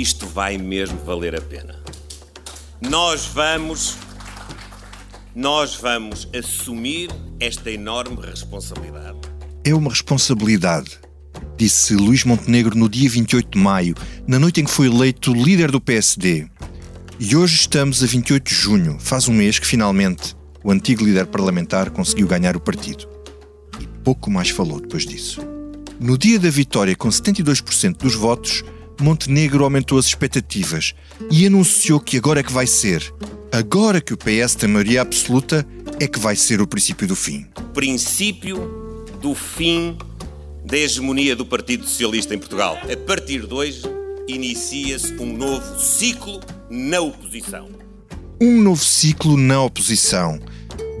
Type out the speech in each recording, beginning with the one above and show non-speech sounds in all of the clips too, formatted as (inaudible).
isto vai mesmo valer a pena. Nós vamos. Nós vamos assumir esta enorme responsabilidade. É uma responsabilidade, disse Luís Montenegro no dia 28 de maio, na noite em que foi eleito líder do PSD. E hoje estamos a 28 de junho, faz um mês que finalmente o antigo líder parlamentar conseguiu ganhar o partido. E pouco mais falou depois disso. No dia da vitória, com 72% dos votos, Montenegro aumentou as expectativas e anunciou que agora é que vai ser. Agora que o PS tem maioria absoluta, é que vai ser o princípio do fim. Princípio do fim da hegemonia do Partido Socialista em Portugal. A partir de hoje, inicia-se um novo ciclo na oposição. Um novo ciclo na oposição.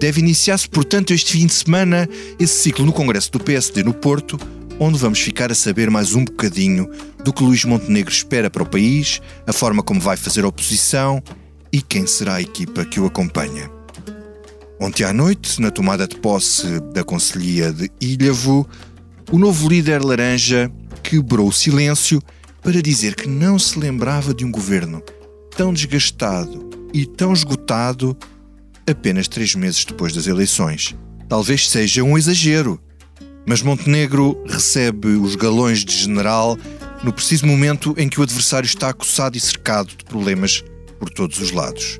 Deve iniciar-se, portanto, este fim de semana, esse ciclo no Congresso do PSD no Porto, onde vamos ficar a saber mais um bocadinho do que Luís Montenegro espera para o país, a forma como vai fazer a oposição e quem será a equipa que o acompanha. Ontem à noite, na tomada de posse da Conselhia de Ilhavo, o novo líder laranja quebrou o silêncio para dizer que não se lembrava de um governo tão desgastado e tão esgotado apenas três meses depois das eleições. Talvez seja um exagero, mas Montenegro recebe os galões de general no preciso momento em que o adversário está acossado e cercado de problemas por todos os lados.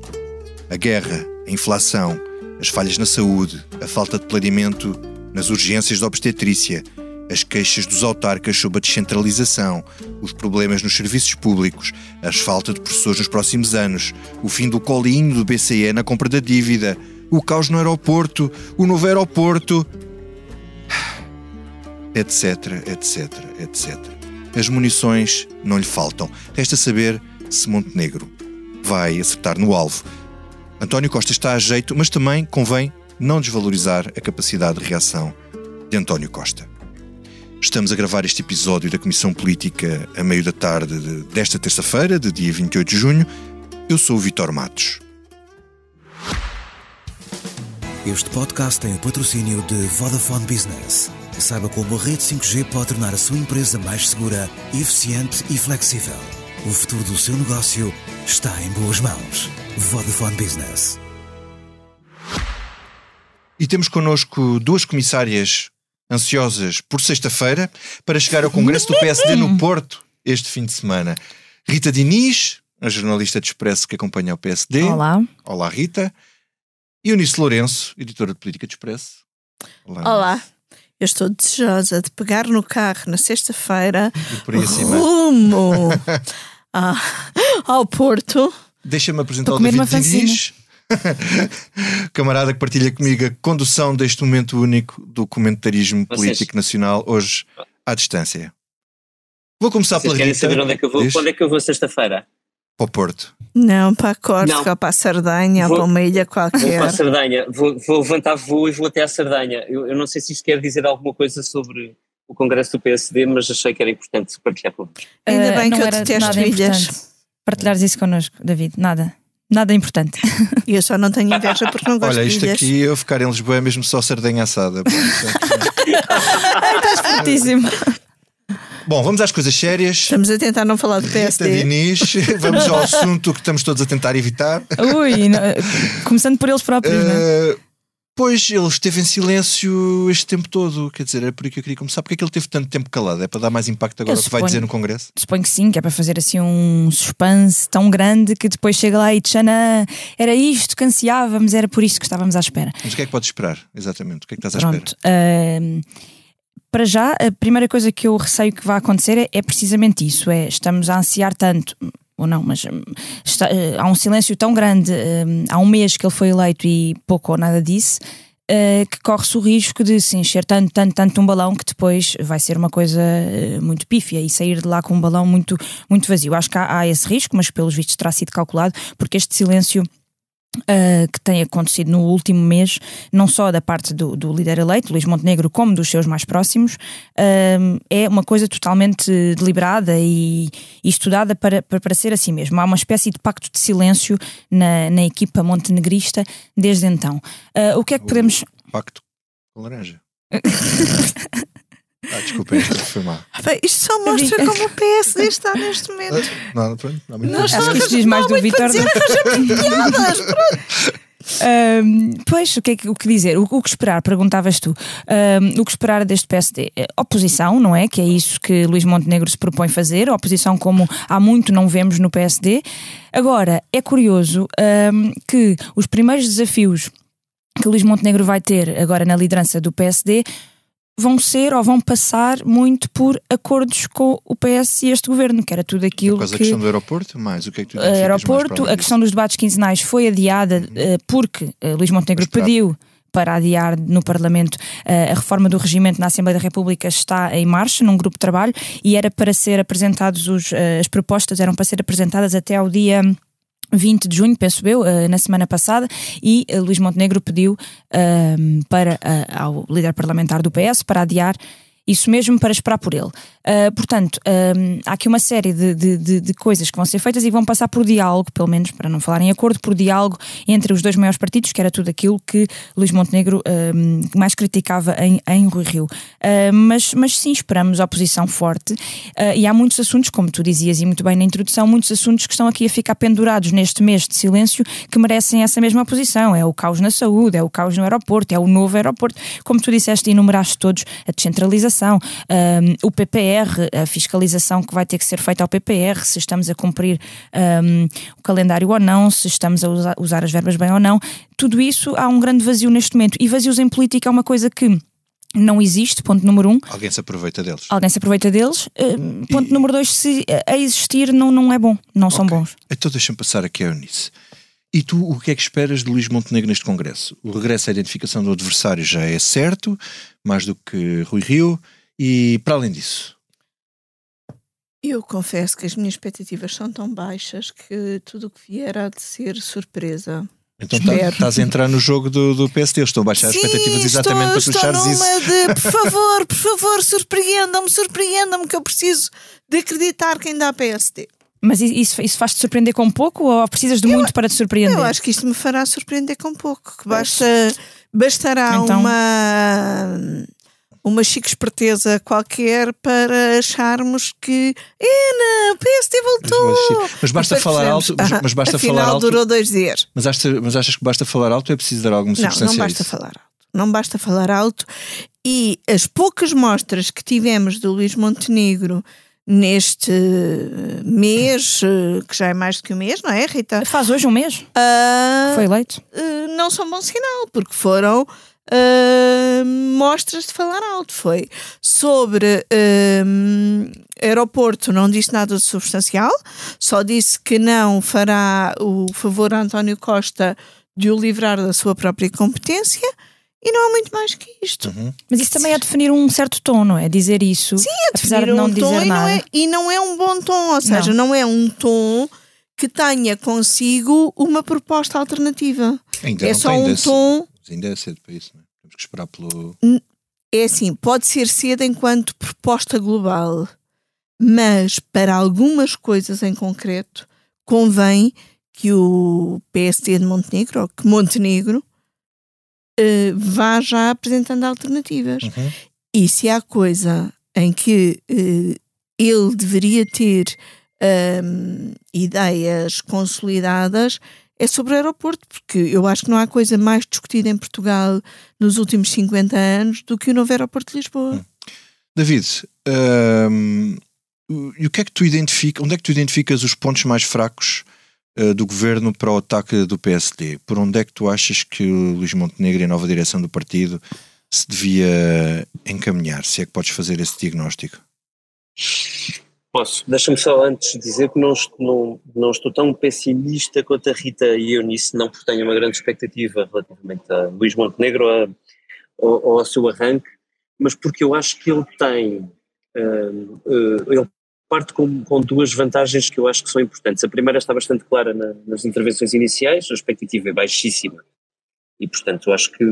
A guerra, a inflação, as falhas na saúde, a falta de planeamento nas urgências da obstetrícia, as queixas dos autarcas sobre a descentralização, os problemas nos serviços públicos, a falta de professores nos próximos anos, o fim do colinho do BCE na compra da dívida, o caos no aeroporto, o novo aeroporto, etc, etc, etc. As munições não lhe faltam. Resta saber se Montenegro vai acertar no alvo. António Costa está a jeito, mas também convém não desvalorizar a capacidade de reação de António Costa. Estamos a gravar este episódio da Comissão Política a meio da tarde desta terça-feira, de dia 28 de junho. Eu sou o Vitor Matos. Este podcast tem o patrocínio de Vodafone Business. Saiba como a rede 5G pode tornar a sua empresa mais segura, eficiente e flexível. O futuro do seu negócio está em boas mãos. Vodafone Business. E temos connosco duas comissárias ansiosas por sexta-feira para chegar ao Congresso do PSD no Porto este fim de semana. Rita Diniz, a jornalista de Expresso que acompanha o PSD. Olá. Olá, Rita. E Eunice Lourenço, editora de Política de Expresso. Olá. Olá. Eu estou desejosa de pegar no carro na sexta-feira rumo (laughs) ao Porto. Deixa-me apresentar o David Diniz. (laughs) Camarada que partilha comigo a condução deste momento único do comentarismo Vocês... político nacional, hoje à distância. Vou começar Vocês pela Rita. saber onde é que eu vou, onde é que eu vou sexta-feira? Para o Porto. Não, para a Córcega, para a Sardanha, vou, para uma ilha qualquer. Vou para a Sardanha, vou, vou levantar voo e vou até a Sardanha. Eu, eu, não sei se isto quer dizer alguma coisa sobre o Congresso do PSD, mas achei que era importante partilhar com vocês. Ainda bem uh, que eu detesto ilhas. Partilhares isso connosco, David, nada. Nada importante. E (laughs) eu só não tenho inveja porque não gosto Olha, isto de aqui, eu ficar em Lisboa é mesmo só sardenha assada. (laughs) Estás fortíssimo. Bom, vamos às coisas sérias. Estamos a tentar não falar do PSD. Rita Diniz, (laughs) vamos ao assunto que estamos todos a tentar evitar. Ui, não, começando por eles próprios, uh, não é? Pois, ele esteve em silêncio este tempo todo. Quer dizer, é por aí que eu queria começar. Porque é que ele teve tanto tempo calado? É para dar mais impacto agora o que vai dizer no Congresso? Suponho que sim, que é para fazer assim um suspense tão grande que depois chega lá e Tchana, era isto que ansiávamos, era por isto que estávamos à espera. Mas o que é que podes esperar, exatamente? O que é que estás à Pronto, espera? Uh, para já, a primeira coisa que eu receio que vai acontecer é, é precisamente isso: é estamos a ansiar tanto ou não, mas está, uh, há um silêncio tão grande, uh, há um mês que ele foi eleito e pouco ou nada disse, uh, que corre-se o risco de se encher tanto, tanto, tanto um balão que depois vai ser uma coisa muito pífia e sair de lá com um balão muito, muito vazio. Acho que há, há esse risco, mas pelos vistos terá sido calculado, porque este silêncio Uh, que tem acontecido no último mês, não só da parte do, do líder eleito, Luís Montenegro, como dos seus mais próximos, uh, é uma coisa totalmente deliberada e, e estudada para, para, para, ser assim mesmo. Há uma espécie de pacto de silêncio na, na equipa montenegrista desde então. Uh, o que é que podemos. Pacto com laranja. (laughs) Ah, desculpa, isto foi mal. Bem, isto só mostra como o PSD está neste momento. Não, pronto, não, Não Acho está que isto diz mais do Vitor do que. Ahm, pois, o que, é que, o que dizer? O, o que esperar? Perguntavas tu. Ahm, o que esperar deste PSD? Eh, Oposição, não é? Que é isso que Luís Montenegro se propõe fazer. Oposição como há muito não vemos no PSD. Agora, é curioso ahm, que os primeiros desafios que Luís Montenegro vai ter agora na liderança do PSD vão ser ou vão passar muito por acordos com o PS e este governo, que era tudo aquilo Por causa da que questão do aeroporto, mais o que é que tu mais aeroporto, a questão dos debates quinzenais foi adiada uh, porque uh, Luís Montenegro claro. pediu para adiar no Parlamento a reforma do regimento na Assembleia da República está em marcha num grupo de trabalho e era para ser apresentados os, as propostas eram para ser apresentadas até ao dia 20 de junho, penso eu, uh, na semana passada, e uh, Luís Montenegro pediu uh, para, uh, ao líder parlamentar do PS para adiar isso mesmo para esperar por ele. Uh, portanto, um, há aqui uma série de, de, de- de coisas que vão ser feitas e vão passar por diálogo, pelo menos para não falar em acordo, por diálogo entre os dois maiores partidos, que era tudo aquilo que Luís Montenegro um, mais criticava em, em Rui Rio. Uh, mas, mas sim, esperamos oposição forte uh, e há muitos assuntos, como tu dizias e muito bem na introdução, muitos assuntos que estão aqui a ficar pendurados neste mês de silêncio que merecem essa mesma oposição. É o caos na saúde, é o caos no aeroporto, é o novo aeroporto, como tu disseste enumeraste todos, a descentralização, um, o PPR, a fiscalização que vai ter que ser feita ao PPR, se estamos a cumprir um, o calendário ou não, se estamos a usar, usar as verbas bem ou não. Tudo isso há um grande vazio neste momento. E vazios em política é uma coisa que não existe, ponto número um. Alguém se aproveita deles. Alguém se aproveita deles. Um, ponto número dois, se a existir não, não é bom, não são Ok. bons. Então deixa-me passar aqui a Eunice. E tu, o que é que esperas de Luís Montenegro neste Congresso? O regresso à identificação do adversário já é certo, mais do que Rui Rio, e para além disso, Eu confesso que as minhas expectativas são tão baixas que tudo o que vier há de ser surpresa. então tá- Espero. estás a entrar no jogo do, do PSD. Eu estou a baixar as expectativas exatamente estou, para achares isso. numa de, (laughs) por favor, por favor, surpreendam-me, surpreendam-me que eu preciso de acreditar quem dá PSD. Mas i- isso, isso faz-te surpreender com pouco ou precisas de muito para te surpreender? Eu acho que isto me fará surpreender com pouco. Que basta, bastará Então- uma, uma chique esperteza qualquer para acharmos que Ana, o PSD voltou. Mas, mas basta Depois falar alto, mas, "Ah, mas basta afinal falar alto. durou dois dias. Mas, achas, mas achas que basta falar alto ou é preciso dar alguma Não, substância não a basta isso? falar alto. Não basta falar alto. E as poucas mostras que tivemos do Luís Montenegro neste mês, que já é mais do que um mês, não é, Rita? Faz hoje um mês que foi eleito. eh, não são bom sinal, porque foram ah, mostras de falar alto. Foi sobre aeroporto, não disse nada de substancial, só disse que não fará o favor a António Costa de o livrar da sua própria competência. E não há muito mais que isto. Uhum. Mas isso também é definir um certo tom, não é? Dizer isso, Sim, apesar de Definir não um tom dizer e não, nada. é, e não é um bom tom, ou seja, não, é um tom que tenha consigo uma proposta alternativa. Ainda é não só um é tom. Ainda é cedo para isso, não é? Temos que esperar pelo. é assim, pode ser cedo enquanto proposta global, mas para algumas coisas em concreto convém que o PSD de Montenegro, ou que Montenegro, eh, vá já apresentando alternativas. Uhum. E se há coisa em que eh, ele deveria ter ahm, ideias consolidadas é sobre o aeroporto, porque eu acho que não há coisa mais discutida em Portugal nos últimos 50 anos do que o novo aeroporto de Lisboa. David, hum, e o que é que tu identificas? Onde é que tu identificas os pontos mais fracos eh, do governo para o ataque do PSD? Por onde é que tu achas que o Luís Montenegro e a nova direção do partido se devia encaminhar? Se é que podes fazer esse diagnóstico? Posso. Deixa-me só antes dizer que não, não, não estou tão pessimista quanto a Rita e eu nisso, não porque tenho uma grande expectativa relativamente a Luís Montenegro a, ao, ao seu arranque, mas porque eu acho que ele tem, hum, eh, ele parte com, com duas vantagens que eu acho que são importantes. A primeira está bastante clara na- nas intervenções iniciais, a expectativa é baixíssima e portanto eu acho que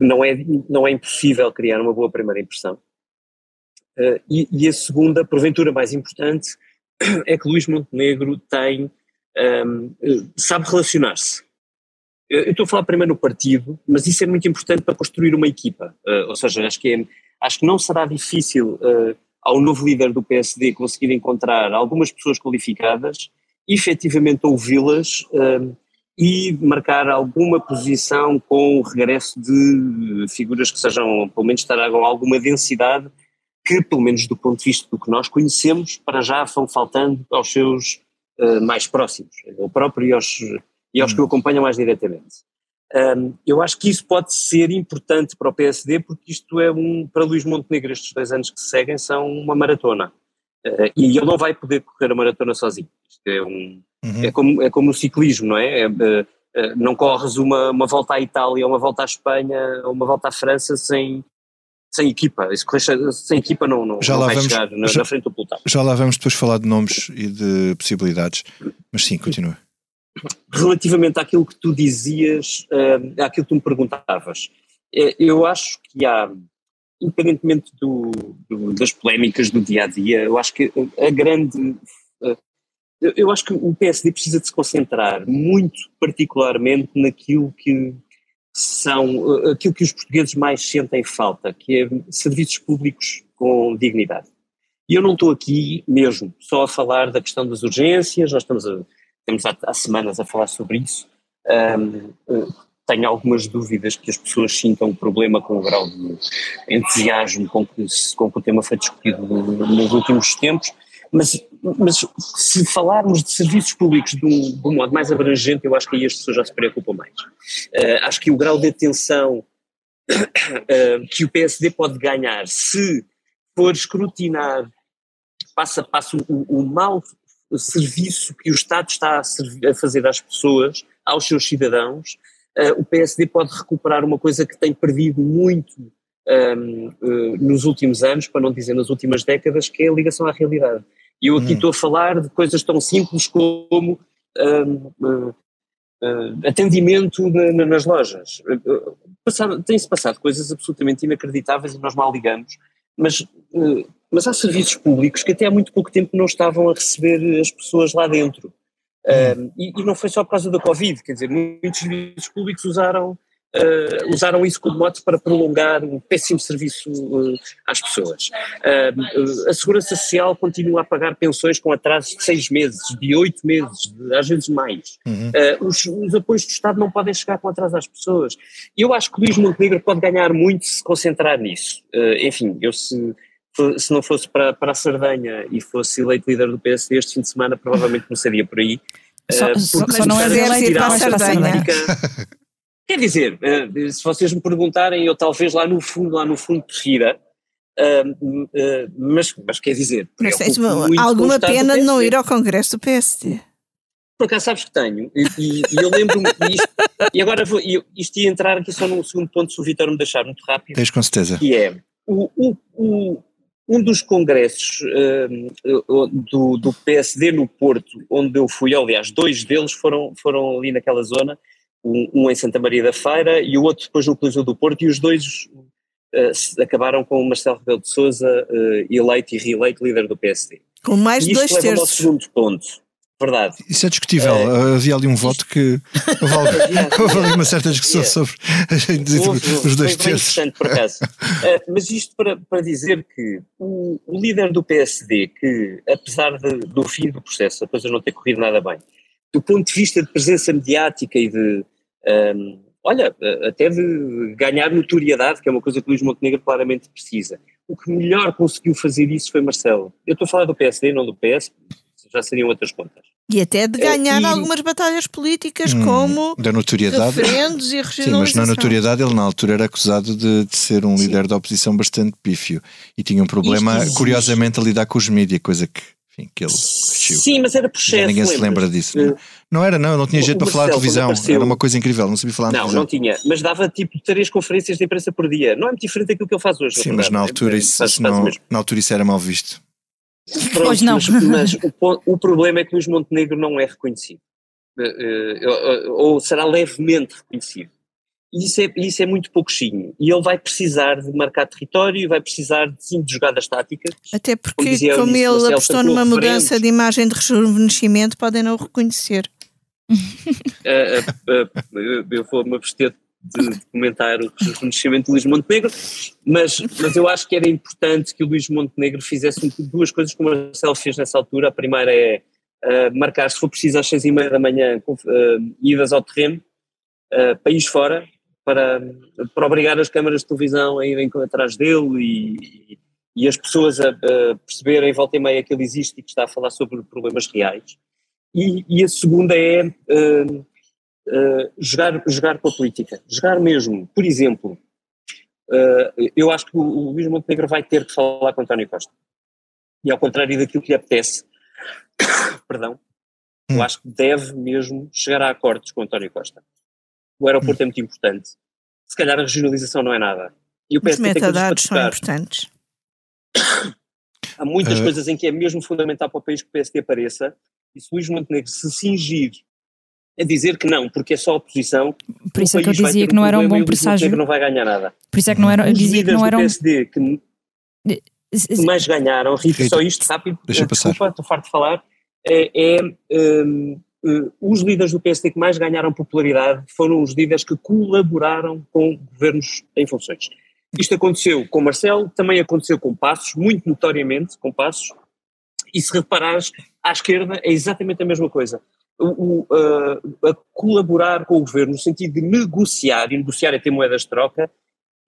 não é, não é impossível criar uma boa primeira impressão. Uh, e, e a segunda, porventura mais importante, (clears throat) é que Luís Montenegro tem, um, uh, sabe relacionar-se. Eu eu estou a falar primeiro no partido, mas isso é muito importante para construir uma equipa. Uh, ou seja, acho que é, acho que não será difícil uh, ao novo líder do PSD conseguir encontrar algumas pessoas qualificadas, efetivamente ouvi-las e marcar alguma posição com o regresso de figuras que sejam, pelo menos tragam alguma densidade, que pelo menos do ponto de vista do que nós conhecemos, para já vão faltando aos seus uh, mais próximos, ao próprio e aos, e aos que o acompanham mais diretamente. Um, eu acho que isso pode ser importante para o PSD, porque isto é um, para Luís Montenegro, estes dois anos que se seguem são uma maratona. Uh, e ele não vai poder correr a maratona sozinho. Isto é, um, uhum. é, como, é como o ciclismo, não é? é uh, não corres uma, uma volta à Itália, uma volta à Espanha, uma volta à França sem, sem equipa. Se correr sem equipa não, não, já não vai vamos, chegar na, já, na frente do pelotão. Já lá vamos depois falar de nomes e de possibilidades, mas sim, continua relativamente àquilo que tu dizias, uh, àquilo que tu me perguntavas, eh, eu acho que há, independentemente do, do, das polémicas do dia a dia, eu acho que a grande. Uh, eu acho que o PSD precisa de se concentrar muito particularmente naquilo que são aquilo que os portugueses mais sentem falta, que é serviços públicos com dignidade. E eu não estou aqui mesmo só a falar da questão das urgências, nós estamos a, há, há semanas a falar sobre isso. Um, eh, tenho algumas dúvidas que as pessoas sintam problema com o grau de entusiasmo com que, com que o tema foi discutido nos últimos tempos, mas, mas se falarmos de serviços públicos de um, de um, modo mais abrangente, eu acho que aí as pessoas já se preocupam mais. Uh, acho que o grau de atenção uh, (coughs) que o PSD pode ganhar se for escrutinar passo a passo o, o mal serviço que o Estado está a, a fazer às pessoas, aos seus cidadãos, uh, o PSD pode recuperar uma coisa que tem perdido muito um, uh, eh, nos últimos anos, para não dizer nas últimas décadas, que é a ligação à realidade. E eu aqui hum. estou a falar de coisas tão simples como uh, eh, atendimento na, na, nas lojas. Tem-se passado coisas absolutamente inacreditáveis e nós mal ligamos, mas mas há serviços públicos que até há muito pouco tempo não estavam a receber as pessoas lá dentro. Um, e, e, não foi só por causa da Covid, quer dizer, muitos serviços públicos usaram, uh, usaram isso como mote para prolongar um péssimo serviço uh, às pessoas. Uh, a Segurança Social continua a pagar pensões com atrasos de seis meses, de oito meses, de, às vezes mais. Uhum. Os, os, apoios do Estado não podem chegar com atraso às pessoas. Eu acho que o Luís Montenegro pode ganhar muito se concentrar nisso. enfim, eu se se não fosse para, para a Sardanha e fosse eleito líder do PSD este fim de semana, provavelmente começaria por aí. Só, uh, só, só não é eleito para a Sardanha. (laughs) Quer dizer, uh, se vocês me perguntarem, eu talvez lá no fundo, lá no fundo prefira, uh, mas, mas quer dizer... Mas tens alguma pena de não ir ao Congresso do PSD? Por acaso sabes que tenho, e, e, e eu lembro-me disto, e agora vou, isto ia entrar aqui só num segundo ponto, se o Vitor me deixar muito rápido. Tens com certeza. Que é, o, o, o um dos congressos uh, do, do, PSD no Porto, onde eu fui, aliás, dois deles foram, foram ali naquela zona, um, um em Santa Maria da Feira e o outro depois no Coliseu do Porto, e os dois uh, acabaram com o Marcelo Rebelo de Sousa uh, eleito e reeleito líder do PSD. Com mais de dois terços. ao segundo ponto. Verdade. Isso é discutível. É, Havia ali um voto que. (laughs) (laughs) Houve, ali uma certa discussão yeah. sobre houve, os dois terços. por acaso. uh, (laughs) mas isto para, para dizer que o, o líder do PSD, que apesar de, do fim do processo, a coisa não ter corrido nada bem, do ponto de vista de presença mediática e de. Um, olha, até de ganhar notoriedade, que é uma coisa que Luís Montenegro claramente precisa. O que melhor conseguiu fazer isso foi Marcelo. Eu estou a falar do PSD, não do PS, já seriam outras contas. E até de ganhar e... algumas batalhas políticas, hum, como da notoriedade. referendos e regionalização. Sim, mas na notoriedade ele na altura era acusado de, de ser um Sim. líder da oposição bastante pífio e tinha um problema, curiosamente, a lidar com os mídias, coisa que, enfim, que ele resistiu. Sim, mas era por chefe, Ninguém se lembra disso. Não, não era, não, não tinha jeito para falar de televisão, apareceu... era uma coisa incrível, não sabia falar Não, televisão. não tinha, mas dava tipo três conferências de imprensa por dia. Não é muito diferente daquilo que ele faz hoje. Sim, mas na altura, é, isso, não, na altura isso era mal visto. Pronto, pois não. Mas, mas o, o, problema é que Luís Montenegro não é reconhecido. Uh, uh, ou será levemente reconhecido. E isso é, isso é muito pouquinho. E ele vai precisar de marcar território e vai precisar de, sim, de jogadas táticas. Até porque, como, dizia, como ele Marcelo, apostou numa mudança de imagem de rejuvenescimento, podem não o reconhecer. uh, (laughs) eu vou-me abster de, de comentar o reconhecimento de Luís Montenegro, mas, mas eu acho que era importante que o Luís Montenegro fizesse duas coisas como o Marcelo fez nessa altura. A primeira é uh, marcar, se for preciso, às seis e meia da manhã, uh, idas ao terreno, uh, país fora, para, para obrigar as câmaras de televisão a irem atrás dele e, e as pessoas a, a perceberem volta e meia que ele existe e que está a falar sobre problemas reais. E, e a segunda é uh, uh, jogar, jogar com a política, jogar mesmo. Por exemplo, uh, eu acho que o, o Luís Montenegro vai ter que falar com António Costa. E ao contrário daquilo que lhe apetece, (coughs) perdão, eu hum. acho que deve mesmo chegar a acordos com António Costa. O aeroporto hum. é muito importante. Se calhar a regionalização não é nada. E o Os metadados são importantes. (coughs) Há muitas uh... coisas em que é mesmo fundamental para o país que o PSD apareça, e se Luís Montenegro se cingir a dizer que não, porque é só oposição. Por isso é que eu dizia que não era um bom presságio. não vai ganhar nada. Por isso é que não era, eu dizia que não era um... PSD que, que mais ganharam, Rita, só isto rápido, Deixa desculpa, passar. estou farto de falar, é, é um, uh, os líderes do PSD que mais ganharam popularidade foram os líderes que colaboraram com governos em funções. Isto aconteceu com Marcelo, também aconteceu com Passos, muito notoriamente com Passos, e se reparares, à esquerda é exatamente a mesma coisa. O, o, a, a colaborar com o governo no sentido de negociar, e negociar é ter moedas de troca,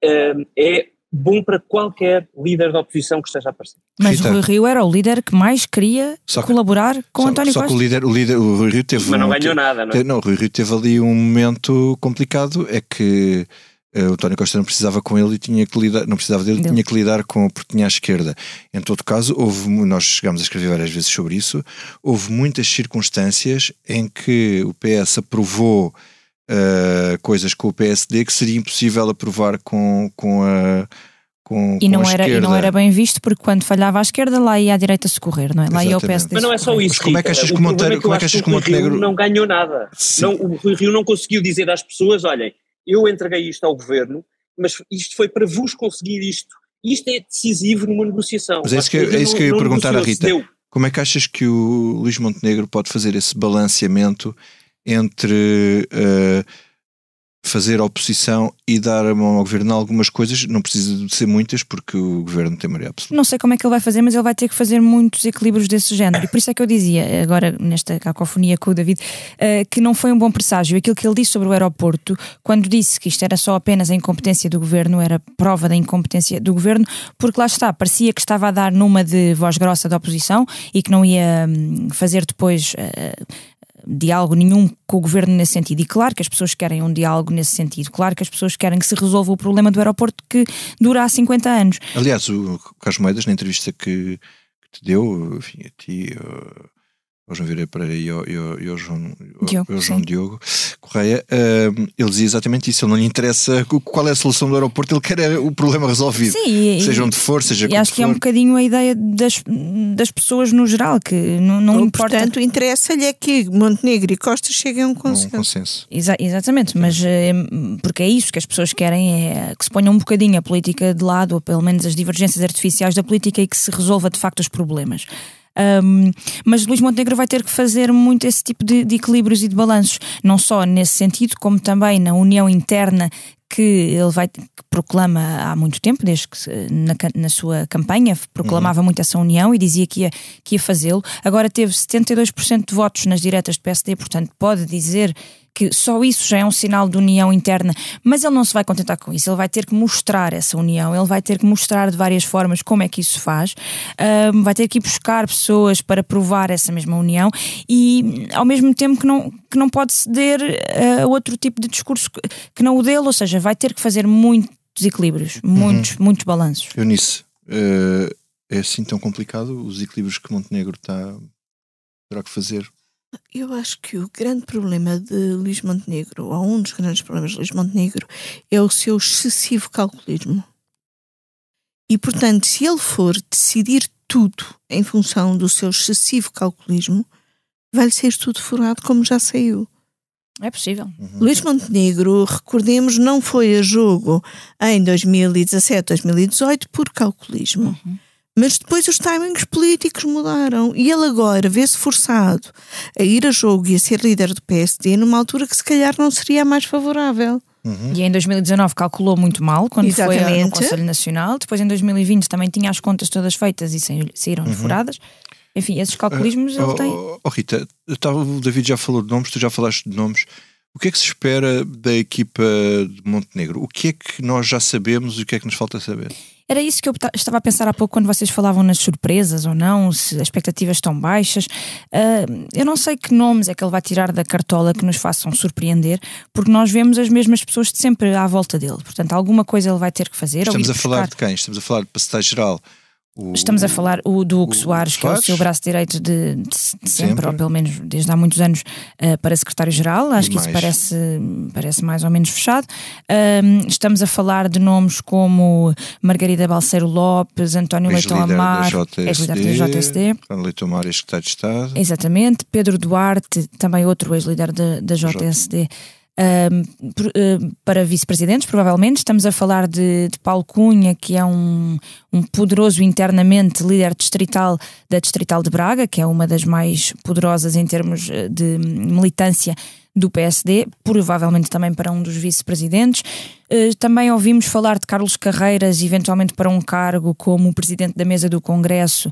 uh, é bom para qualquer líder da oposição que esteja a aparecer. Mas Rita. o Rui Rio era o líder que mais queria que, colaborar com só, António só Costa. que o líder, o líder, o Rui Rio teve. Mas não um, ganhou nada, não é? Não, o Rui Rio teve ali um momento complicado, é que Uh, o António Costa não precisava com ele e tinha que lidar, não precisava dele, Deu. tinha que lidar com porque tinha à esquerda. Em todo caso, houve, nós chegámos a escrever várias vezes sobre isso, houve muitas circunstâncias em que o PS aprovou uh, coisas com o PSD que seria impossível aprovar com, com a com, e, não com era, e não era bem visto porque quando falhava à esquerda lá ia à direita socorrer, não é? Lá ia o PSD. Mas não é só isso. Mas como é que achas que o Monteiro, como é que achas que o Montenegro não ganhou nada? Não, o Rui Rio não conseguiu dizer às pessoas, olhem, eu entreguei isto ao governo, mas isto foi para vos conseguir isto. Isto é decisivo numa negociação. Mas é isso que, é isso que eu ia perguntar à Rita. Como é que achas que o Luís Montenegro pode fazer esse balanceamento entre uh, fazer oposição e dar a mão ao governo algumas coisas, não precisa de ser muitas, porque o governo tem maioria absoluta. Não sei como é que ele vai fazer, mas ele vai ter que fazer muitos equilíbrios desse género. E por isso é que eu dizia, agora nesta cacofonia com o David, uh, que não foi um bom presságio. Aquilo que ele disse sobre o aeroporto, quando disse que isto era só apenas a incompetência do governo, era prova da incompetência do governo, porque lá está, parecia que estava a dar numa de voz grossa da oposição e que não ia hum, fazer depois. Uh, diálogo nenhum com o governo nesse sentido. E claro que as pessoas querem um diálogo nesse sentido. Claro que as pessoas querem que se resolva o problema do aeroporto que dura há 50 anos. Aliás, o Carlos Moedas, na entrevista que, que te deu, enfim, a ti, ao João Vieira Pereira e ao, e ao, e ao João, Diogo, ao João Diogo Correia, uh, ele dizia exatamente isso. Ele não lhe interessa qual é a solução do aeroporto, ele quer é o problema resolvido. Sim, seja onde for, seja E acho que é um bocadinho a ideia das, das pessoas no geral, que não, não Ou, importa. Portanto, interessa-lhe é que Montenegro e Costa cheguem a um consenso. Um consenso. Exa exatamente, mas eh, porque é isso que as pessoas querem, é que se ponha um bocadinho a política de lado, ou pelo menos as divergências artificiais da política e que se resolva de facto os problemas. Um, mas Luís Montenegro vai ter que fazer muito esse tipo de, de equilíbrios e de balanços, não só nesse sentido, como também na união interna que ele vai que proclama há muito tempo, desde que na, na sua campanha proclamava uhum. muito essa união e dizia que ia, que ia fazê-lo. Agora teve 72% de votos nas diretas do PSD, portanto pode dizer que só isso já é um sinal de união interna, mas ele não se vai contentar com isso, ele vai ter que mostrar essa união, ele vai ter que mostrar de várias formas como é que isso se faz, um, vai ter que ir buscar pessoas para provar essa mesma união e ao mesmo tempo que não, que não pode ceder a outro tipo de discurso que não o dele, ou seja, vai ter que fazer muitos equilíbrios, muitos, uhum. muitos balanços. Eunice, uh, é assim tão complicado? Os equilíbrios que Montenegro está terá que fazer eu acho que o grande problema de Luís Montenegro, ou um dos grandes problemas de Luís Montenegro, é o seu excessivo calculismo. E, portanto, se ele for decidir tudo em função do seu excessivo calculismo, vai-lhe ser tudo furado como já saiu. É possível. Uhum. Luís Montenegro, recordemos, não foi a jogo em 2017, 2018 por calculismo. Uhum. Mas depois os timings políticos mudaram e ele agora vê-se forçado a ir a jogo e a ser líder do PSD numa altura que se calhar não seria a mais favorável. Uhum. E em 2019 calculou muito mal quando foi ao- no Exatamente. Conselho Nacional. Depois em 2020 também tinha as contas todas feitas e saí- saíram furadas. Enfim, esses calculismos ele Oh, tem. oh, oh, Rita, tava- o David já falou de nomes, tu já falaste de nomes. O que é que se espera da equipa de Montenegro? O que é que nós já sabemos e o que é que nos falta saber? Era isso que eu ta- estava a pensar há pouco quando vocês falavam nas surpresas ou não, se as expectativas estão baixas. Ah, eu não sei que nomes é que ele vai tirar da cartola que nos façam surpreender, porque nós vemos as mesmas pessoas de sempre à volta dele. Portanto, alguma coisa ele vai ter que fazer. Estamos a falar buscar. de quem? Estamos a falar de secretário-geral. O- Estamos a falar o do Hugo o Soares, que é o Soares? seu braço direito de, de de sempre, Sempre. ou pelo menos desde há muitos anos, eh, para secretário-geral. Acho E que isso mais? parece, parece mais ou menos fechado. Ahm, estamos a falar de nomes como Margarida Balseiro Lopes, António Leitão Amar, ex-líder da JSD. Leitão Mar, ex-secretário de Estado. Exatamente, Pedro Duarte, também outro ex-líder da, da JSD, um, para vice-presidentes, provavelmente. Estamos a falar de, de Paulo Cunha, que é um, um poderoso internamente líder distrital da Distrital de Braga, que é uma das mais poderosas em termos uh, de militância do PSD, provavelmente também para um dos vice-presidentes. Uh, também ouvimos falar de Carlos Carreiras, eventualmente para um cargo como presidente da mesa do Congresso,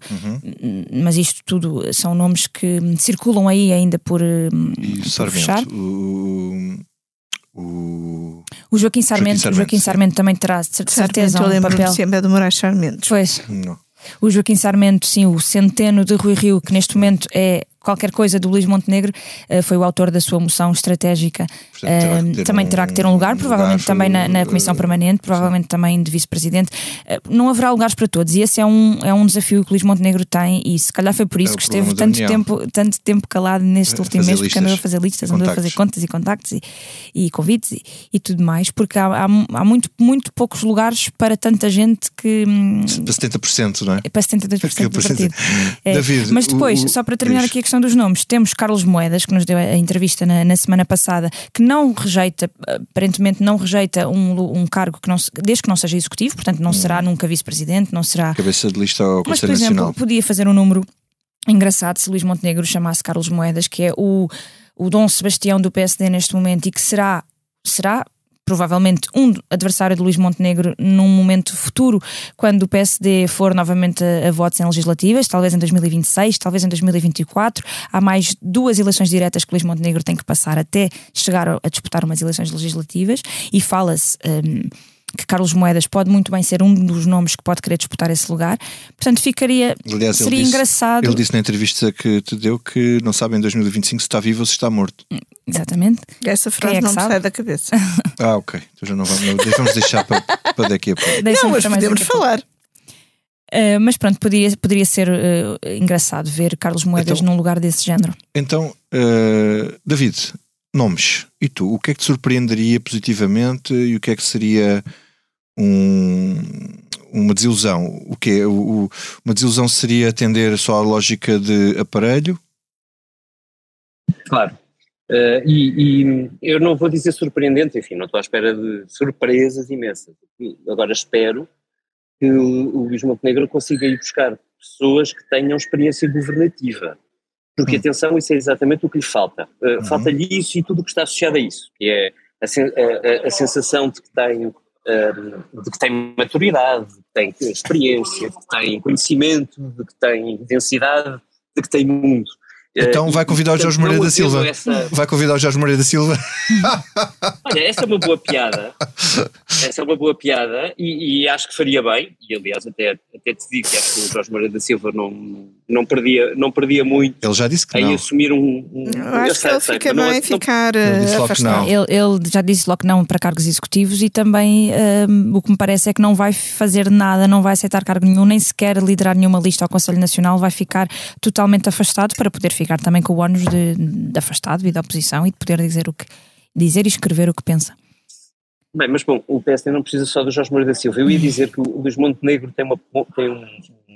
mas isto tudo são nomes que circulam aí ainda por, hum, E por fechar. O, o, Joaquim Sarmento, Sarmento, o Joaquim. Sarmento também terá de cer- certeza eu um lembro papel. sempre é de Moraes Sarmentos. Pois, não. o Joaquim Sarmento, sim, o centeno de Rui Rio, que neste momento é qualquer coisa do Luís Montenegro, eh, foi o autor da sua moção estratégica. Portanto, terá Eh, ter também um terá que ter um lugar, lugar, provavelmente também na, na Comissão eh, Permanente, provavelmente também de Vice-Presidente. Eh, Não haverá lugares para todos e esse é um, é um desafio que o Luís Montenegro tem e se calhar foi por isso É que esteve tanto tempo, tanto tempo calado neste A último mês, porque andou a fazer listas, andou a fazer contas e contactos e, e convites e, e tudo mais, porque há, há, há muito, muito poucos lugares para tanta gente que hum, Para 70%, não é? é para 72% do partido. É, David, Mas depois, o- só para terminar aqui a questão dos nomes, temos Carlos Moedas, que nos deu a entrevista na, na semana passada, que não rejeita, aparentemente não rejeita um, um cargo que não, desde que não seja executivo, portanto não será nunca vice-presidente, não será. Cabeça de lista ao Mas, por Conselho exemplo, Nacional. podia fazer um número engraçado se Luís Montenegro chamasse Carlos Moedas, que é o, o Dom Sebastião do PSD neste momento e que será, será provavelmente um adversário de Luís Montenegro num momento futuro, quando o PSD for novamente a, a votos em legislativas, talvez em 2026, talvez em 2024. Há mais duas eleições diretas que Luís Montenegro tem que passar até chegar a, a disputar umas eleições legislativas e fala-se. hum, que Carlos Moedas pode muito bem ser um dos nomes que pode querer disputar esse lugar. Portanto, ficaria. Aliás, ele seria disse- engraçado. Ele disse na entrevista que te deu que não sabe em 2025 se está vivo ou se está morto. Exatamente. Essa Quem frase é não me sai da cabeça. (laughs) Ah, ok. Então já não vamos, não, vamos deixar para, para daqui a pouco. Não, mas podemos falar. Uh, mas pronto, poderia, poderia ser uh, engraçado ver Carlos Moedas Então- num lugar desse género. Então, eh, David, nomes. E tu? O que é que te surpreenderia positivamente e o que é que seria um- uma desilusão? O que é? O- uma desilusão seria atender só à lógica de aparelho? Claro. Eh, e, e eu não vou dizer surpreendente, enfim, não estou à espera de surpresas imensas. Agora espero que o, o Luís Montenegro consiga ir buscar pessoas que tenham experiência governativa. Porque, Hum. atenção, isso é exatamente o que lhe falta. Eh, Uhum. Falta-lhe isso e tudo o que está associado a isso, que é a, sen- a- a- a sensação de que tem de que tem maturidade, de que tem experiência, de que tem conhecimento, de que tem densidade, de que tem mundo. Então Eh, vai convidar o Jorge Moreira da Silva. essa- Vai convidar o Jorge Moreira da Silva? (laughs) Olha, essa é uma boa piada. Essa é uma boa piada e, e acho que faria bem. E aliás, até, até te digo que acho que o Jorge Moreira da Silva não, não, perdia, não perdia muito Ele já disse que em não. assumir um. um Eu acho que ele sei, fica não- bem não- ficar eh, logo que afastado. não. Ele, ele já disse logo que não para cargos executivos e também hum, o que me parece é que não vai fazer nada, não vai aceitar cargo nenhum, nem sequer liderar nenhuma lista ao Conselho Nacional, vai ficar totalmente afastado para poder ficar também com o ónus de, de afastado devido à oposição e de poder dizer o que dizer e escrever o que pensa. Bem, mas bom, o PSD não precisa só do Jorge Moreira da Silva. Eu ia dizer que o Luís Montenegro tem uma, tem um-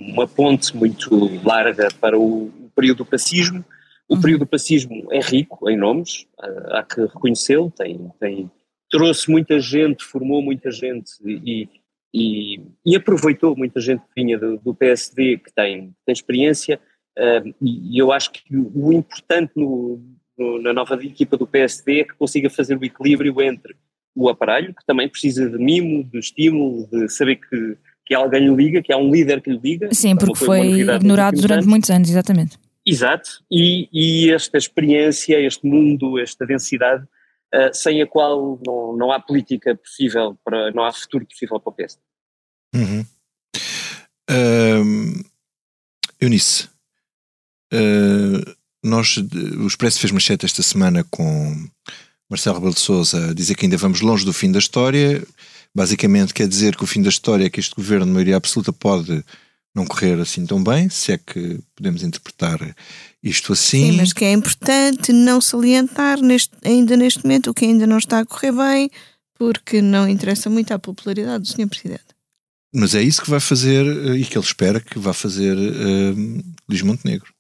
uma ponte muito larga para o, período do pacismo. O período do pacismo é rico em nomes, ah, há que reconhecê-lo, tem, tem, trouxe muita gente, formou muita gente e, e, e aproveitou muita gente que vinha do, do PSD, que tem, tem experiência, ah, e, eu acho que o, o importante no- no- na nova equipa do PSD é que consiga fazer o equilíbrio entre o aparelho, que também precisa de mimo, de estímulo, de saber que, que alguém lhe liga, que há um líder que lhe diga. Sim, porque foi, foi ignorado durante anos. muitos anos, exatamente. Exato, e, e esta experiência, este mundo, esta densidade, uh, sem a qual não, não há política possível, para, não há futuro possível para o PS. Uhum. Uh, Eunice, uh, nós, o Expresso fez manchete esta semana com Marcelo Rebelo de Sousa a dizer que ainda vamos longe do fim da história. Basicamente quer dizer que o fim da história é que este governo de maioria absoluta pode não correr assim tão bem, se é que podemos interpretar isto assim. Sim, mas que é importante não salientar neste, ainda neste momento o que ainda não está a correr bem, porque não interessa muito à popularidade do Sr. Presidente. Mas é isso que vai fazer eh, e que ele espera que vá fazer uh, Luís Montenegro.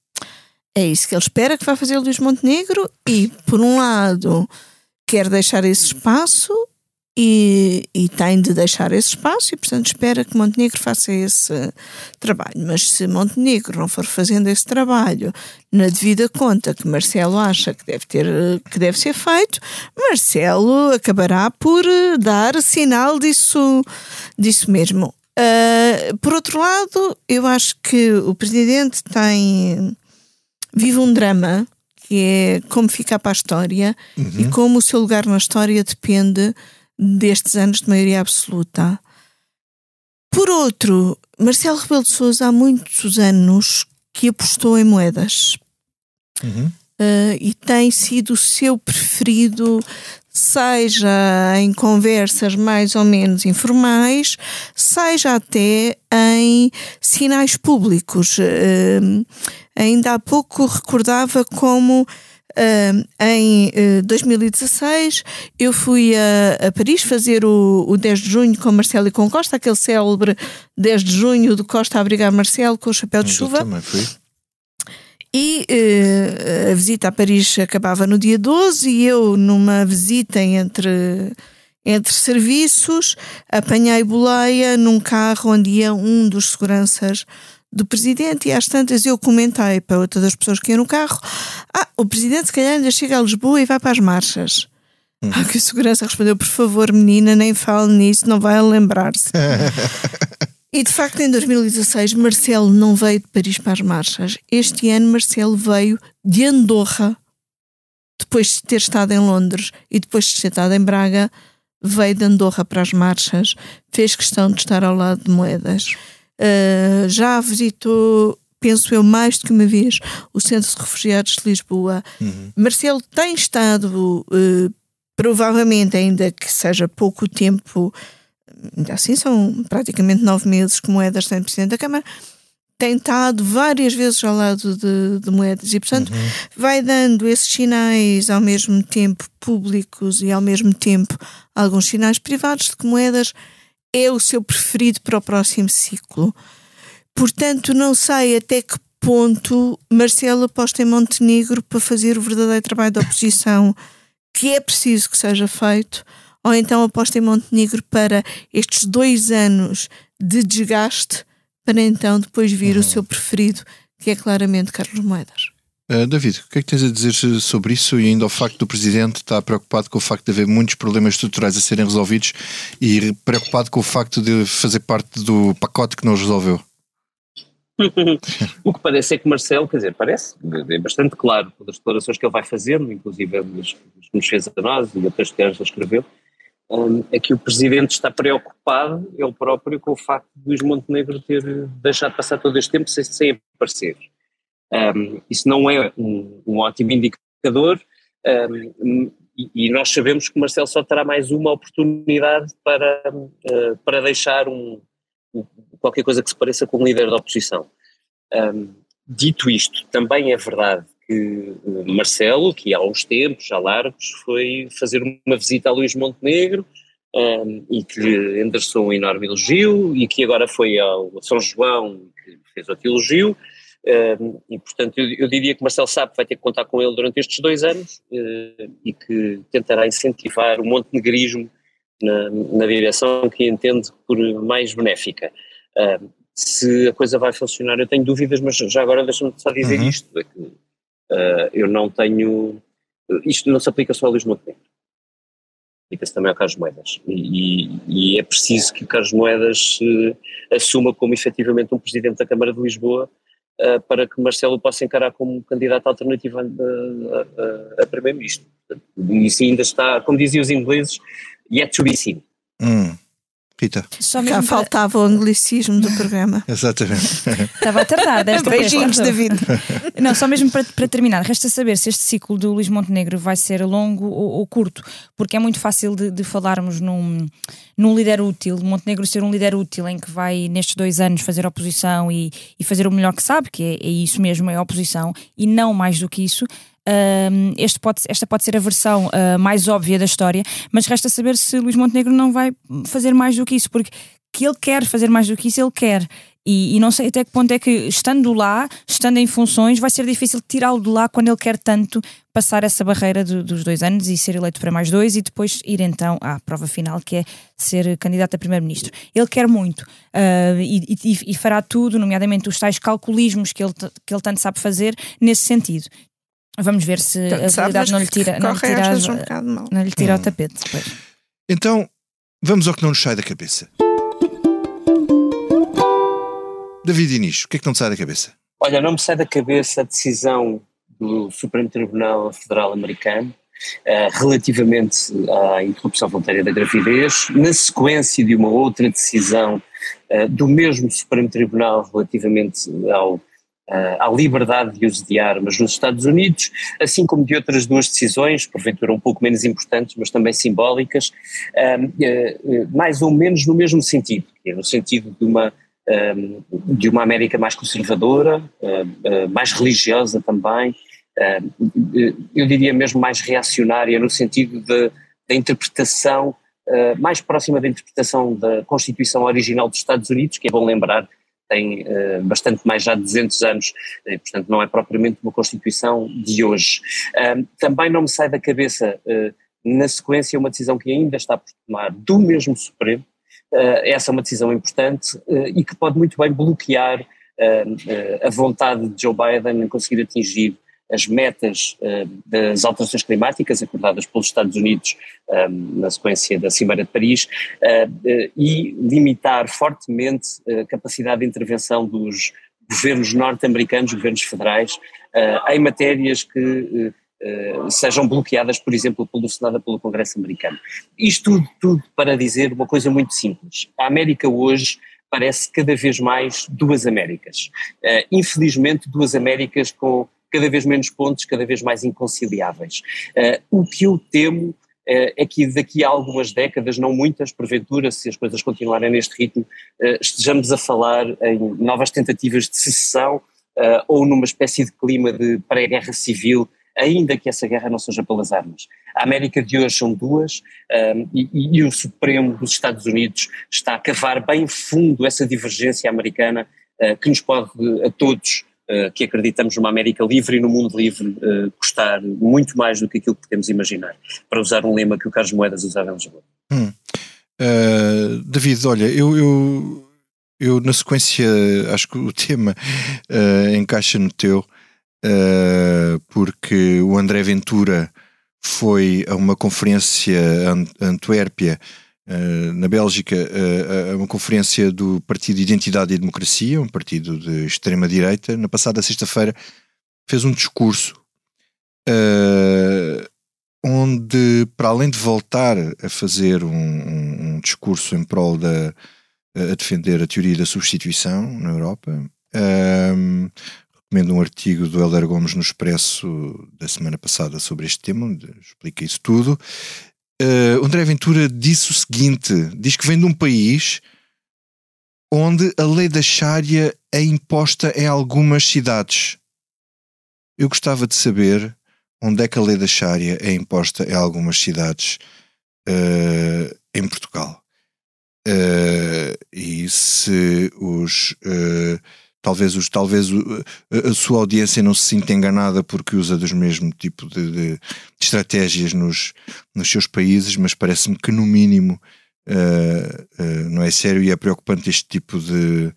É isso que ele espera que vai fazer Luís Montenegro e, por um lado, quer deixar esse espaço e, e, tem de deixar esse espaço e, portanto, espera que Montenegro faça esse trabalho. Mas se Montenegro não for fazendo esse trabalho na devida conta que Marcelo acha que deve, ter, que deve ser feito, Marcelo acabará por dar sinal disso, disso mesmo. Uh, por outro lado, eu acho que o Presidente tem vive um drama que é como ficar para a história uhum. e como o seu lugar na história depende destes anos de maioria absoluta. Por outro, Marcelo Rebelo de Sousa há muitos anos que apostou em moedas uhum. uh, e tem sido o seu preferido, seja em conversas mais ou menos informais, seja até em sinais públicos. Uh, ainda há pouco recordava como em uh, 2016 eu fui a, a Paris fazer o, o 10 de junho com Marcelo e com Costa, aquele célebre 10 de junho de Costa a abrigar Marcelo com o chapéu de chuva. Também fui. E uh, a visita a Paris acabava no dia 12 e eu, numa visita entre, entre serviços, apanhei boleia num carro onde ia um dos seguranças do presidente e às tantas eu comentei para outras das pessoas que iam no carro ah, o presidente se calhar ainda chega a Lisboa e vai para as marchas. Hum. ah, que a segurança respondeu por favor menina, nem fale nisso não vai lembrar-se. (laughs) E de facto em 2016 Marcelo não veio de Paris para as marchas. Este ano Marcelo veio de Andorra depois de ter estado em Londres e depois de ter estado em Braga veio de Andorra para as marchas fez questão de estar ao lado de Moedas Uh, já visitou, penso eu, mais do que uma vez o Centro de Refugiados de Lisboa. Uhum. Marcelo tem estado, uh, provavelmente, ainda que seja pouco tempo, ainda assim são praticamente nove meses que Moedas tem Presidente da Câmara, tem estado várias vezes ao lado de, de Moedas e, portanto, uhum. vai dando esses sinais ao mesmo tempo públicos e ao mesmo tempo alguns sinais privados de que Moedas é o seu preferido para o próximo ciclo. Portanto, não sei até que ponto Marcelo aposta em Montenegro para fazer o verdadeiro trabalho da oposição (laughs) que é preciso que seja feito, ou então aposta em Montenegro para estes dois anos de desgaste, para então depois vir uhum. o seu preferido, que é claramente Carlos Moedas. Uh, David, o que é que tens a dizer sobre isso e ainda o facto do Presidente estar preocupado com o facto de haver muitos problemas estruturais a serem resolvidos e preocupado com o facto de fazer parte do pacote que não os resolveu? (laughs) o que parece é que Marcelo, quer dizer, parece, é bastante claro pelas declarações que ele vai fazendo, inclusive as que nos fez a nós e a texto que ele escreveu, um, é que o Presidente está preocupado, ele próprio, com o facto de Luís Montenegro ter deixado passar todo este tempo sem, sem aparecer. Um, isso não é um, um ótimo indicador um, e, e, nós sabemos que o Marcelo só terá mais uma oportunidade para, uh, para deixar um, qualquer coisa que se pareça com um líder da oposição. dito isto, também é verdade que Marcelo, que há uns tempos, já largos, foi fazer uma visita a Luís Montenegro um, e que lhe endereçou um enorme elogio e que agora foi ao São João que fez outro elogio e, portanto, eu, eu, diria que Marcelo que vai ter que contar com ele durante estes dois anos uh, e que tentará incentivar o montenegrismo na, na direção que entende por mais benéfica. Uh, se a coisa vai funcionar, eu tenho dúvidas, mas já agora deixa-me só dizer uhum. isto: é que uh, eu não tenho. Isto não se aplica só a Luís Montenegro. aplica-se também ao Carlos Moedas. E, e, e, é preciso que o Carlos Moedas uh, assuma como efetivamente um presidente da Câmara de Lisboa uh, para que Marcelo possa encarar como candidato alternativo a, a, a, Primeiro-Ministro. E isso ainda está, como diziam os ingleses, yet to be seen. Hum. Rita. Só Cá faltava o anglicismo do programa. (laughs) Exatamente. Estava a tardar desta Beijinhos, David. (laughs) Não, só mesmo para, para, terminar, resta saber se este ciclo do Luís Montenegro vai ser longo ou, ou curto, porque é muito fácil de, de, falarmos num, num líder útil, Montenegro ser um líder útil em que vai nestes dois anos fazer oposição e, e fazer o melhor que sabe, que é, é isso mesmo, é a oposição, e não mais do que isso. Este pode, esta pode ser a versão uh, mais óbvia da história, mas resta saber se Luís Montenegro não vai fazer mais do que isso, porque que ele quer fazer mais do que isso, ele quer. E, e, não sei até que ponto é que, estando lá, estando em funções, vai ser difícil tirá-lo de lá quando ele quer tanto passar essa barreira do, dos dois anos e ser eleito para mais dois e depois ir então à prova final, que é ser candidato a primeiro-ministro. Ele quer muito uh, e, e, e, fará tudo, nomeadamente os tais calculismos que ele, que ele tanto sabe fazer, nesse sentido. Vamos ver se a realidade não lhe tira, não lhe tira, um não lhe tira hum. o tapete. Depois. Então, vamos ao que não nos sai da cabeça. David Inês, o que é que não te sai da cabeça? Olha, não me sai da cabeça a decisão do Supremo Tribunal Federal Americano uh, relativamente à interrupção voluntária da gravidez, na sequência de uma outra decisão uh, do mesmo Supremo Tribunal relativamente ao à liberdade de uso de armas nos Estados Unidos, assim como de outras duas decisões, porventura um pouco menos importantes, mas também simbólicas, uh, uh, mais ou menos no mesmo sentido, é no sentido de uma de uma América mais conservadora, mais religiosa também, eu diria mesmo mais reacionária no sentido da interpretação mais próxima da interpretação da Constituição original dos Estados Unidos, que é bom lembrar tem uh, bastante mais já de 200 anos, e, portanto não é propriamente uma Constituição de hoje. Uh, também não me sai da cabeça, uh, na sequência, uma decisão que ainda está por tomar do mesmo Supremo, essa é uma decisão importante e que pode muito bem bloquear a vontade de Joe Biden em conseguir atingir as metas uh, das alterações climáticas acordadas pelos Estados Unidos eh, na sequência da Cimeira de Paris uh, e limitar fortemente a capacidade de intervenção dos governos norte-americanos, governos federais, em matérias que sejam bloqueadas, por exemplo, pelo Senado pelo Congresso americano. Isto tudo, tudo para dizer uma coisa muito simples. A América hoje parece cada vez mais duas Américas. infelizmente, duas Américas com cada vez menos pontos, cada vez mais inconciliáveis. Uh, o que eu temo uh, é que daqui a algumas décadas, não muitas, porventura, se as coisas continuarem neste ritmo, uh, estejamos a falar em novas tentativas de secessão ou numa espécie de clima de pré-guerra civil, ainda que essa guerra não seja pelas armas. A América de hoje são duas um, e, e, o Supremo dos Estados Unidos está a cavar bem fundo essa divergência americana que nos pode a todos que acreditamos numa América livre e no mundo livre uh, custar muito mais do que aquilo que podemos imaginar, para usar um lema que o Carlos Moedas usava em Lisboa. Hum. Uh, David, olha, eu, eu, eu, na sequência acho que o (laughs) tema encaixa no teu, porque o André Ventura foi a uma conferência a Antuérpia Uh, na Bélgica, uh, uh, uma conferência do Partido Identidade e Democracia, um partido de extrema-direita, na passada sexta-feira fez um discurso onde, para além de voltar a fazer um, um, um discurso em prol da a defender a teoria da substituição na Europa, recomendo um artigo do Helder Gomes no Expresso da semana passada sobre este tema, onde explica isso tudo uh, André Ventura disse o seguinte: diz que vem de um país onde a lei da Sharia é imposta em algumas cidades. Eu gostava de saber onde é que a lei da Sharia é imposta em algumas cidades uh, em Portugal. Uh, e se os uh, talvez, os, talvez a sua audiência não se sinta enganada porque usa dos mesmo tipo de, de, estratégias nos, nos seus países, mas parece-me que no mínimo uh, uh, não é sério e é preocupante este tipo de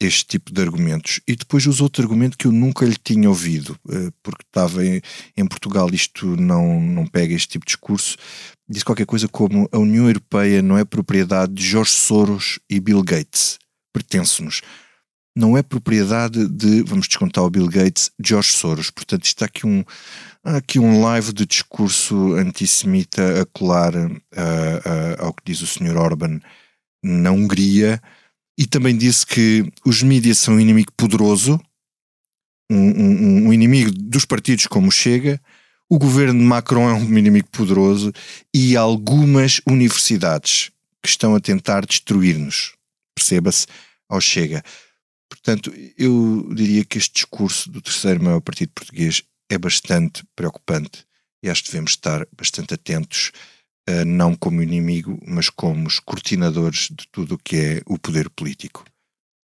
este tipo de argumentos. E depois usou outro argumento que eu nunca lhe tinha ouvido, uh, porque estava em, em, Portugal, isto não, não pega este tipo de discurso. Disse qualquer coisa como a União Europeia não é propriedade de Jorge Soros e Bill Gates, pertence-nos. Não é propriedade de, vamos descontar o Bill Gates, George Soros. Portanto, está aqui um, aqui um live de discurso antissemita a colar uh, uh, ao que diz o Sr. Orban na Hungria e também disse que os mídias são um inimigo poderoso, um, um, um, inimigo dos partidos como Chega, o governo de Macron é um inimigo poderoso e algumas universidades que estão a tentar destruir-nos, perceba-se, ao Chega. Portanto, eu diria que este discurso do terceiro maior partido português é bastante preocupante e acho que devemos estar bastante atentos uh, não como inimigo, mas como os cortinadores de tudo o que é o poder político.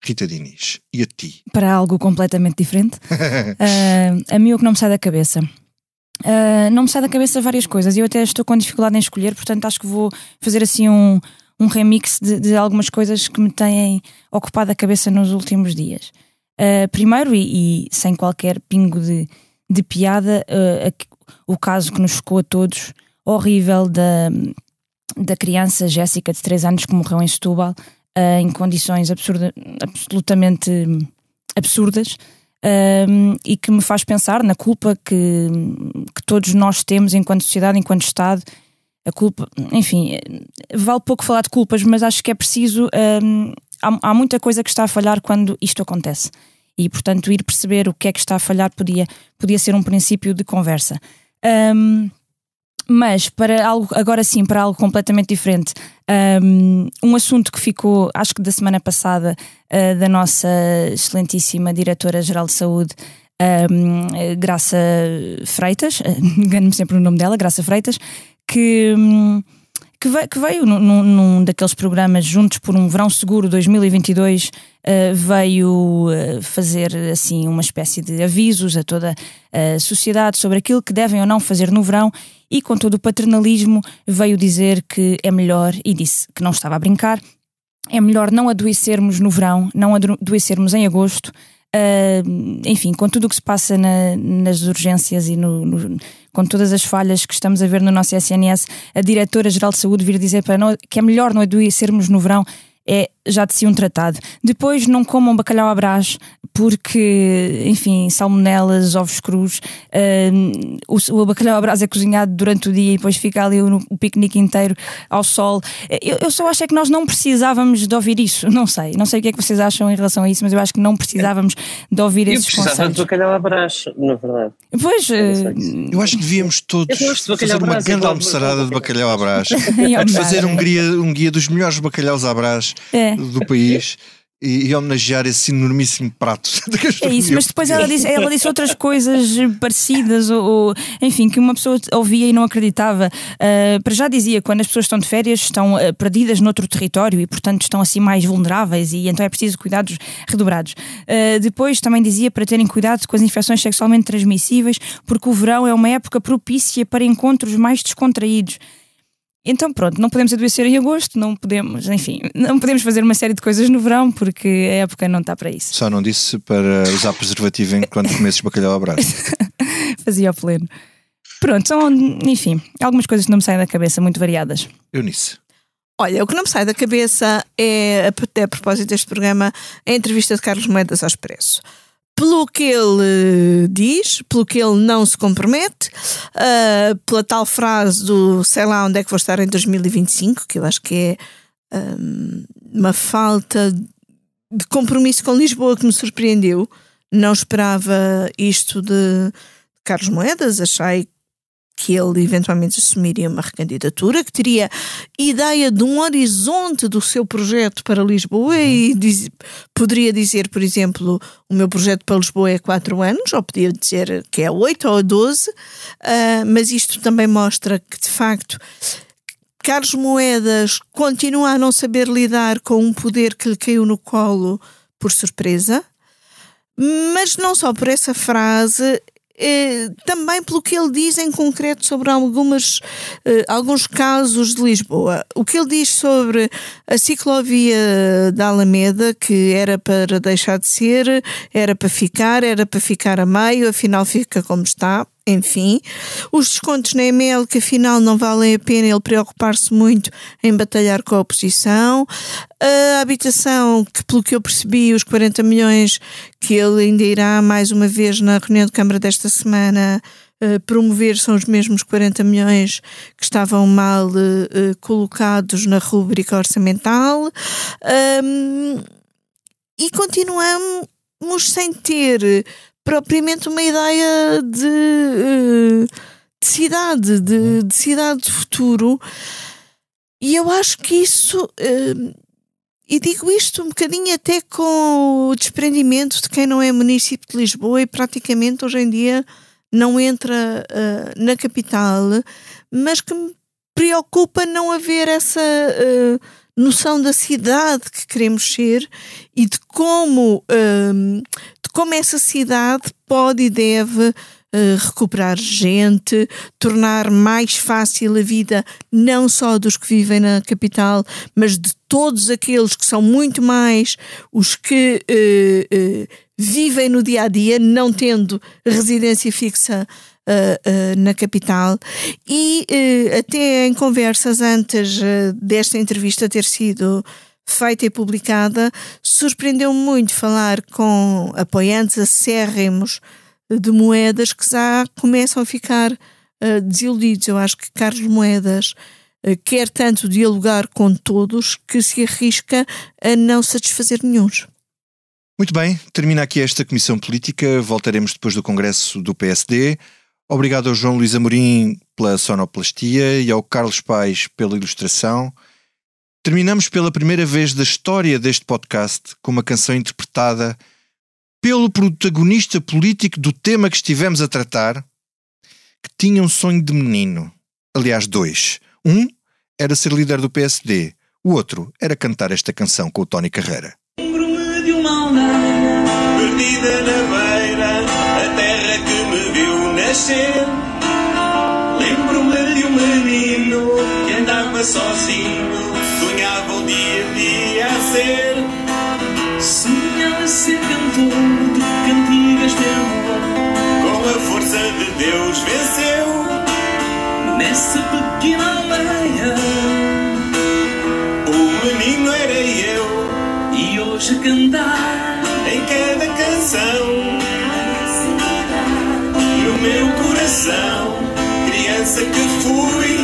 Rita Diniz, e a ti? (laughs) Para algo completamente diferente, uh, (laughs) a mim o que não me sai da cabeça. Uh, não me sai da cabeça várias coisas eu até estou com dificuldade em escolher, portanto acho que vou fazer assim um, um remix de, de algumas coisas que me têm ocupado a cabeça nos últimos dias. Uh, primeiro, e, e, sem qualquer pingo de, de piada, uh, o caso que nos chocou a todos horrível da, da criança Jéssica, de 3 anos, que morreu em Setúbal, uh, em condições absurda, absolutamente absurdas. Uh, e que me faz pensar na culpa que, que todos nós temos enquanto sociedade, enquanto Estado. A culpa, enfim, vale pouco falar de culpas, mas acho que é preciso. Uh, há, há muita coisa que está a falhar quando isto acontece e portanto ir perceber o que é que está a falhar podia, podia ser um princípio de conversa. Um, mas para algo, agora sim, para algo completamente diferente, um, um assunto que ficou, acho que da semana passada, uh, da nossa excelentíssima Diretora-Geral de Saúde, um, Graça Freitas, (laughs) engano-me sempre o nome dela, Graça Freitas, que. Um, que veio, num, num, daqueles programas Juntos por um Verão Seguro 2022, uh, eh, veio uh, fazer assim uma espécie de avisos a toda a sociedade sobre aquilo que devem ou não fazer no verão e com todo o paternalismo veio dizer que é melhor, e disse que não estava a brincar, é melhor não adoecermos no verão, não adoecermos em agosto, Uh, enfim, com tudo o que se passa na, nas urgências e no, no, com todas as falhas que estamos a ver no nosso SNS, a Diretora-Geral de Saúde vir dizer para nós que é melhor não adoecermos no verão é já de si um tratado. Depois não comam bacalhau à brás, porque, enfim, salmonelas, ovos crus, uh, o, o, bacalhau à brás é cozinhado durante o dia e depois fica ali o, o piquenique inteiro ao sol. Eu, eu, só acho é que nós não precisávamos de ouvir isso. Não sei, não sei o que é que vocês acham em relação a isso, mas eu acho que não precisávamos de ouvir eu esses conselhos. Eu precisava de bacalhau à brás, na verdade. Pois, uh, eu acho que devíamos todos fazer uma grande almoçarada de bacalhau à brás. de (laughs) fazer um guia, um guia dos melhores bacalhaus à brás é. (laughs) do país e, e, homenagear esse enormíssimo prato (laughs) É isso, mas depois ela disse, ela disse outras coisas parecidas, ou, ou, enfim, que uma pessoa ouvia e não acreditava. Uh, para já dizia, quando as pessoas estão de férias, estão uh, perdidas noutro território e, portanto, estão assim mais vulneráveis e então é preciso cuidados redobrados. Uh, depois também dizia para terem cuidado com as infecções sexualmente transmissíveis, porque o verão é uma época propícia para encontros mais descontraídos. Então pronto, não podemos adoecer em agosto, não podemos, enfim, não podemos fazer uma série de coisas no verão porque a época não está para isso. Só não disse para usar preservativo enquanto comesses bacalhau ao braço. (laughs) Fazia ao pleno. Pronto, são, enfim, algumas coisas que não me saem da cabeça, muito variadas. Eunice. Olha, o que não me sai da cabeça é, a propósito deste programa, a entrevista de Carlos Moedas ao Expresso pelo que ele diz, pelo que ele não se compromete, uh, pela tal frase do sei lá onde é que vou estar em 2025, que eu acho que é um, uma falta de compromisso com Lisboa que me surpreendeu. Não esperava isto de Carlos Moedas, achei que ele eventualmente assumiria uma recandidatura, que teria ideia de um horizonte do seu projeto para Lisboa e uhum. diz, poderia dizer, por exemplo, o meu projeto para Lisboa é quatro anos, ou podia dizer que é oito ou doze, uh, mas isto também mostra que, de facto, Carlos Moedas continua a não saber lidar com um poder que lhe caiu no colo por surpresa, mas não só por essa frase, eh, também pelo que ele diz em concreto sobre algumas, eh, alguns casos de Lisboa. O que ele diz sobre a ciclovia da Alameda, que era para deixar de ser, era para ficar, era para ficar a meio, afinal fica como está enfim. Os descontos na EML, que afinal não valem a pena ele preocupar-se muito em batalhar com a oposição. A habitação, que pelo que eu percebi, os 40 milhões que ele ainda irá mais uma vez na reunião de Câmara desta semana uh, promover são os mesmos 40 milhões que estavam mal uh, colocados na rúbrica orçamental. E continuamos sem ter propriamente uma ideia de, eh, de cidade, de, de, cidade de futuro. E eu acho que isso. Eh, e digo isto um bocadinho até com o desprendimento de quem não é município de Lisboa e praticamente hoje em dia não entra uh, na capital, mas que me preocupa não haver essa noção da cidade que queremos ser e de como, como essa cidade pode e deve uh, recuperar gente, tornar mais fácil a vida não só dos que vivem na capital, mas de todos aqueles que são muito mais os que uh, uh, vivem no dia a dia, não tendo residência fixa uh, uh, na capital. E uh, até em conversas antes desta entrevista ter sido feita e publicada, surpreendeu-me muito falar com apoiantes acérrimos de moedas que já começam a ficar desiludidos. Eu acho que Carlos Moedas quer tanto dialogar com todos que se arrisca a não satisfazer nenhum. Muito bem, termina aqui esta comissão política. Voltaremos depois do Congresso do PSD. Obrigado ao João Luís Amorim pela sonoplastia e ao Carlos Pais pela ilustração. Terminamos pela primeira vez da história deste podcast com uma canção interpretada pelo protagonista político do tema que estivemos a tratar, que tinha um sonho de menino. Aliás, dois. Um era ser líder do PSD, o outro era cantar esta canção com o Tony Carreira. Lembro-me de uma aldeia perdida na beira, a terra que me viu nascer. Lembro-me de um menino que andava sozinho, cantor de cantigas amor. Com a força de Deus venceu. Nessa pequena aldeia, o menino era eu. E hoje cantar em cada canção meu coração, criança que fui.